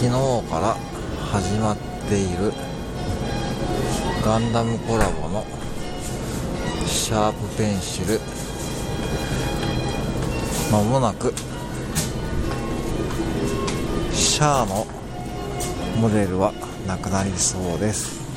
昨日から始まっているガンダムコラボのシャープペンシルまもなくシャアのモデルはなくなりそうです。